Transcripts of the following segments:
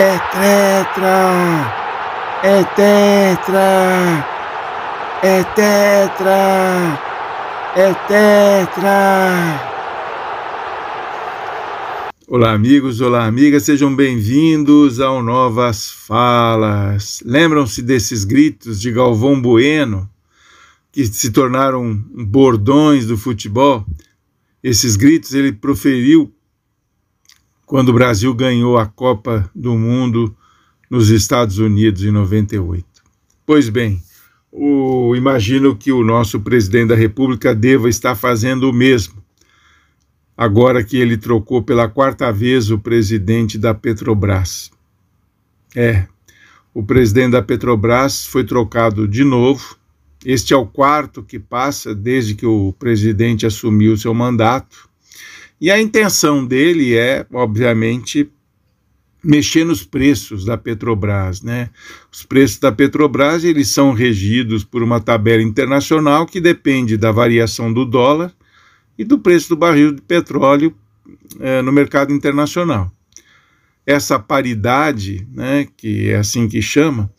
É tetra! É tetra! É tetra! É tetra! Olá, amigos, olá, amigas, sejam bem-vindos ao Novas Falas. Lembram-se desses gritos de Galvão Bueno, que se tornaram bordões do futebol? Esses gritos ele proferiu quando o Brasil ganhou a Copa do Mundo nos Estados Unidos em 98. Pois bem, o, imagino que o nosso presidente da República deva estar fazendo o mesmo, agora que ele trocou pela quarta vez o presidente da Petrobras. É, o presidente da Petrobras foi trocado de novo. Este é o quarto que passa desde que o presidente assumiu seu mandato. E a intenção dele é, obviamente, mexer nos preços da Petrobras, né? Os preços da Petrobras eles são regidos por uma tabela internacional que depende da variação do dólar e do preço do barril de petróleo é, no mercado internacional. Essa paridade, né, que é assim que chama,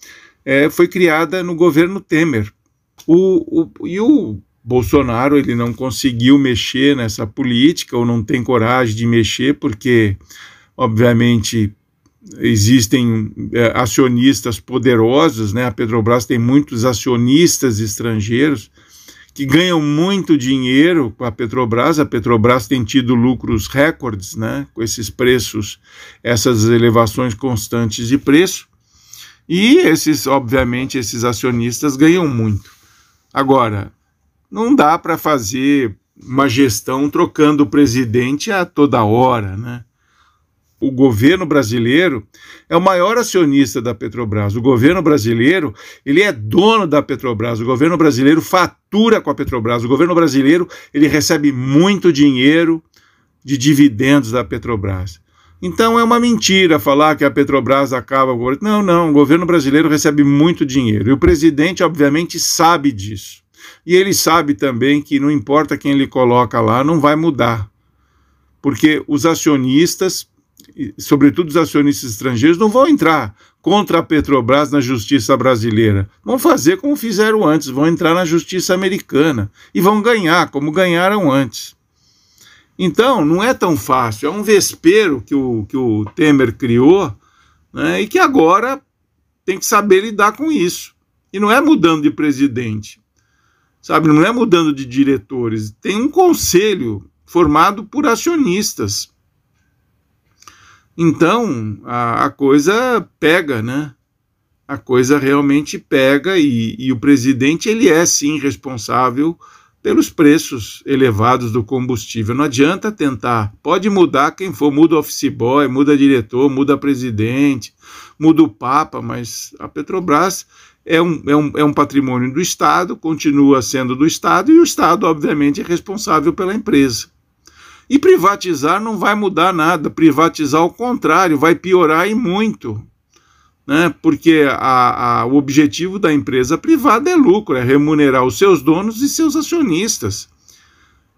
é, foi criada no governo Temer. O, o, e o Bolsonaro ele não conseguiu mexer nessa política ou não tem coragem de mexer porque, obviamente, existem é, acionistas poderosos, né? A Petrobras tem muitos acionistas estrangeiros que ganham muito dinheiro com a Petrobras. A Petrobras tem tido lucros recordes, né? Com esses preços, essas elevações constantes de preço. E esses, obviamente, esses acionistas ganham muito. Agora, não dá para fazer uma gestão trocando o presidente a toda hora, né? o governo brasileiro é o maior acionista da Petrobras. O governo brasileiro, ele é dono da Petrobras. O governo brasileiro fatura com a Petrobras. O governo brasileiro, ele recebe muito dinheiro de dividendos da Petrobras. Então é uma mentira falar que a Petrobras acaba com Não, não, o governo brasileiro recebe muito dinheiro. E o presidente, obviamente, sabe disso. E ele sabe também que não importa quem ele coloca lá, não vai mudar. Porque os acionistas sobretudo os acionistas estrangeiros, não vão entrar contra a Petrobras na justiça brasileira. Vão fazer como fizeram antes, vão entrar na justiça americana e vão ganhar, como ganharam antes. Então, não é tão fácil, é um vespeiro que o, que o Temer criou né, e que agora tem que saber lidar com isso. E não é mudando de presidente, sabe? Não é mudando de diretores. Tem um conselho formado por acionistas então a, a coisa pega, né? A coisa realmente pega e, e o presidente ele é sim responsável pelos preços elevados do combustível. Não adianta tentar. Pode mudar quem for, muda office boy, muda diretor, muda presidente, muda o Papa, mas a Petrobras é um, é, um, é um patrimônio do Estado, continua sendo do Estado, e o Estado, obviamente, é responsável pela empresa. E privatizar não vai mudar nada, privatizar ao contrário, vai piorar e muito. Né? Porque a, a, o objetivo da empresa privada é lucro, é remunerar os seus donos e seus acionistas.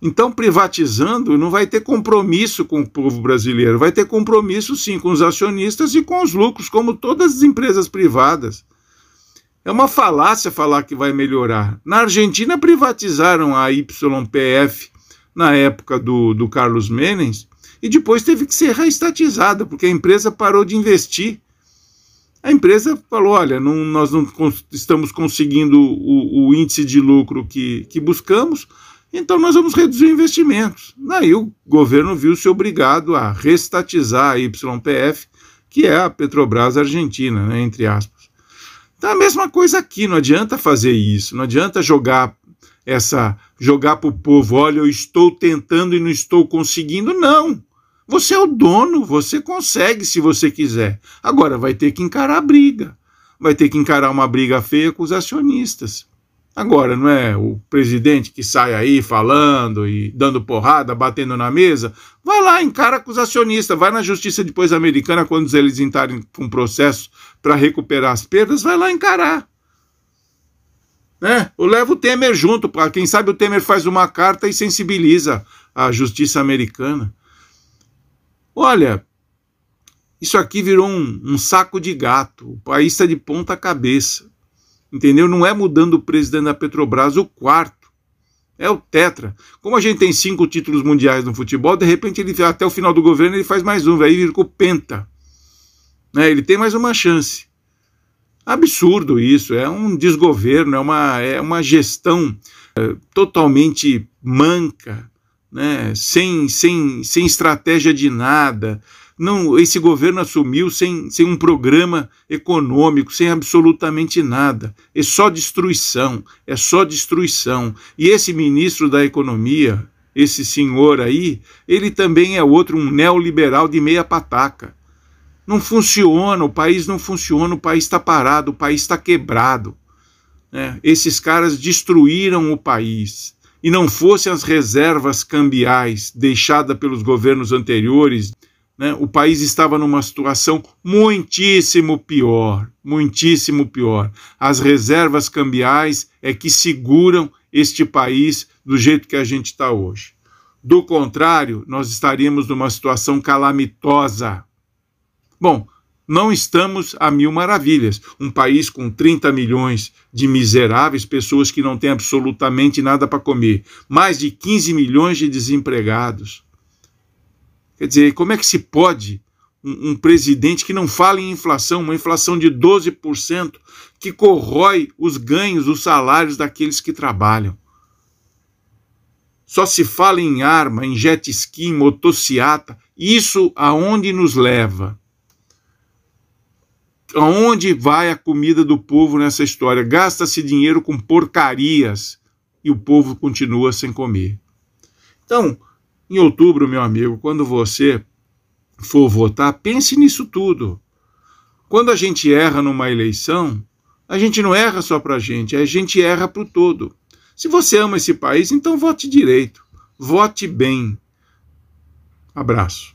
Então, privatizando, não vai ter compromisso com o povo brasileiro, vai ter compromisso sim com os acionistas e com os lucros, como todas as empresas privadas. É uma falácia falar que vai melhorar. Na Argentina, privatizaram a YPF na época do, do Carlos Menem, e depois teve que ser reestatizada, porque a empresa parou de investir. A empresa falou: olha, não, nós não estamos conseguindo o, o, índice de lucro que, que buscamos, então nós vamos reduzir investimentos. Daí o governo viu-se obrigado a reestatizar a YPF, que é a Petrobras Argentina, né, entre aspas. Então a mesma coisa aqui, não adianta fazer isso, não adianta jogar essa jogar para o povo, olha, eu estou tentando e não estou conseguindo. Não. Você é o dono, você consegue se você quiser. Agora vai ter que encarar a briga. Vai ter que encarar uma briga feia com os acionistas. Agora, não é o presidente que sai aí falando e dando porrada, batendo na mesa. Vai lá, encara com os acionistas, vai na justiça depois americana quando eles entrarem com processo para recuperar as perdas, vai lá encarar. Né? Eu levo o Temer junto, para quem sabe o Temer faz uma carta e sensibiliza a justiça americana. Olha, Isso aqui virou um, um saco de gato. O país está de ponta cabeça. Entendeu? Não é mudando o presidente da Petrobras o quarto. É o Tetra. Como a gente tem cinco títulos mundiais no futebol, de repente ele até o final do governo ele faz mais um, aí virou penta. Né? Ele tem mais uma chance. Absurdo isso, é um desgoverno, é uma, é uma gestão é, totalmente manca, né? sem, sem, sem estratégia de nada. Não, esse governo assumiu sem, sem um programa econômico, sem absolutamente nada. É só destruição, é só destruição. E esse ministro da Economia, esse senhor aí, ele também é outro, um neoliberal de meia pataca. Não funciona, o país não funciona, o país está parado, o país está quebrado. Né? Esses caras destruíram o país. E não fossem as reservas cambiais deixadas pelos governos anteriores, né, o país estava numa situação muitíssimo pior, muitíssimo pior. As reservas cambiais é que seguram este país do jeito que a gente está hoje. Do contrário, nós estaríamos numa situação calamitosa. Bom, não estamos a mil maravilhas. Um país com 30 milhões de miseráveis, pessoas que não têm absolutamente nada para comer, mais de 15 milhões de desempregados. Quer dizer, como é que se pode um, um presidente que não fala em inflação, uma inflação de 12%, que corrói os ganhos, os salários daqueles que trabalham? Só se fala em arma, em jet ski, em motociata. Isso aonde nos leva? Aonde vai a comida do povo nessa história? Gasta-se dinheiro com porcarias e o povo continua sem comer. Então, em outubro, meu amigo, quando você for votar, pense nisso tudo. Quando a gente erra numa eleição, a gente não erra só para a gente, a gente erra para o todo. Se você ama esse país, então vote direito, vote bem. Abraço.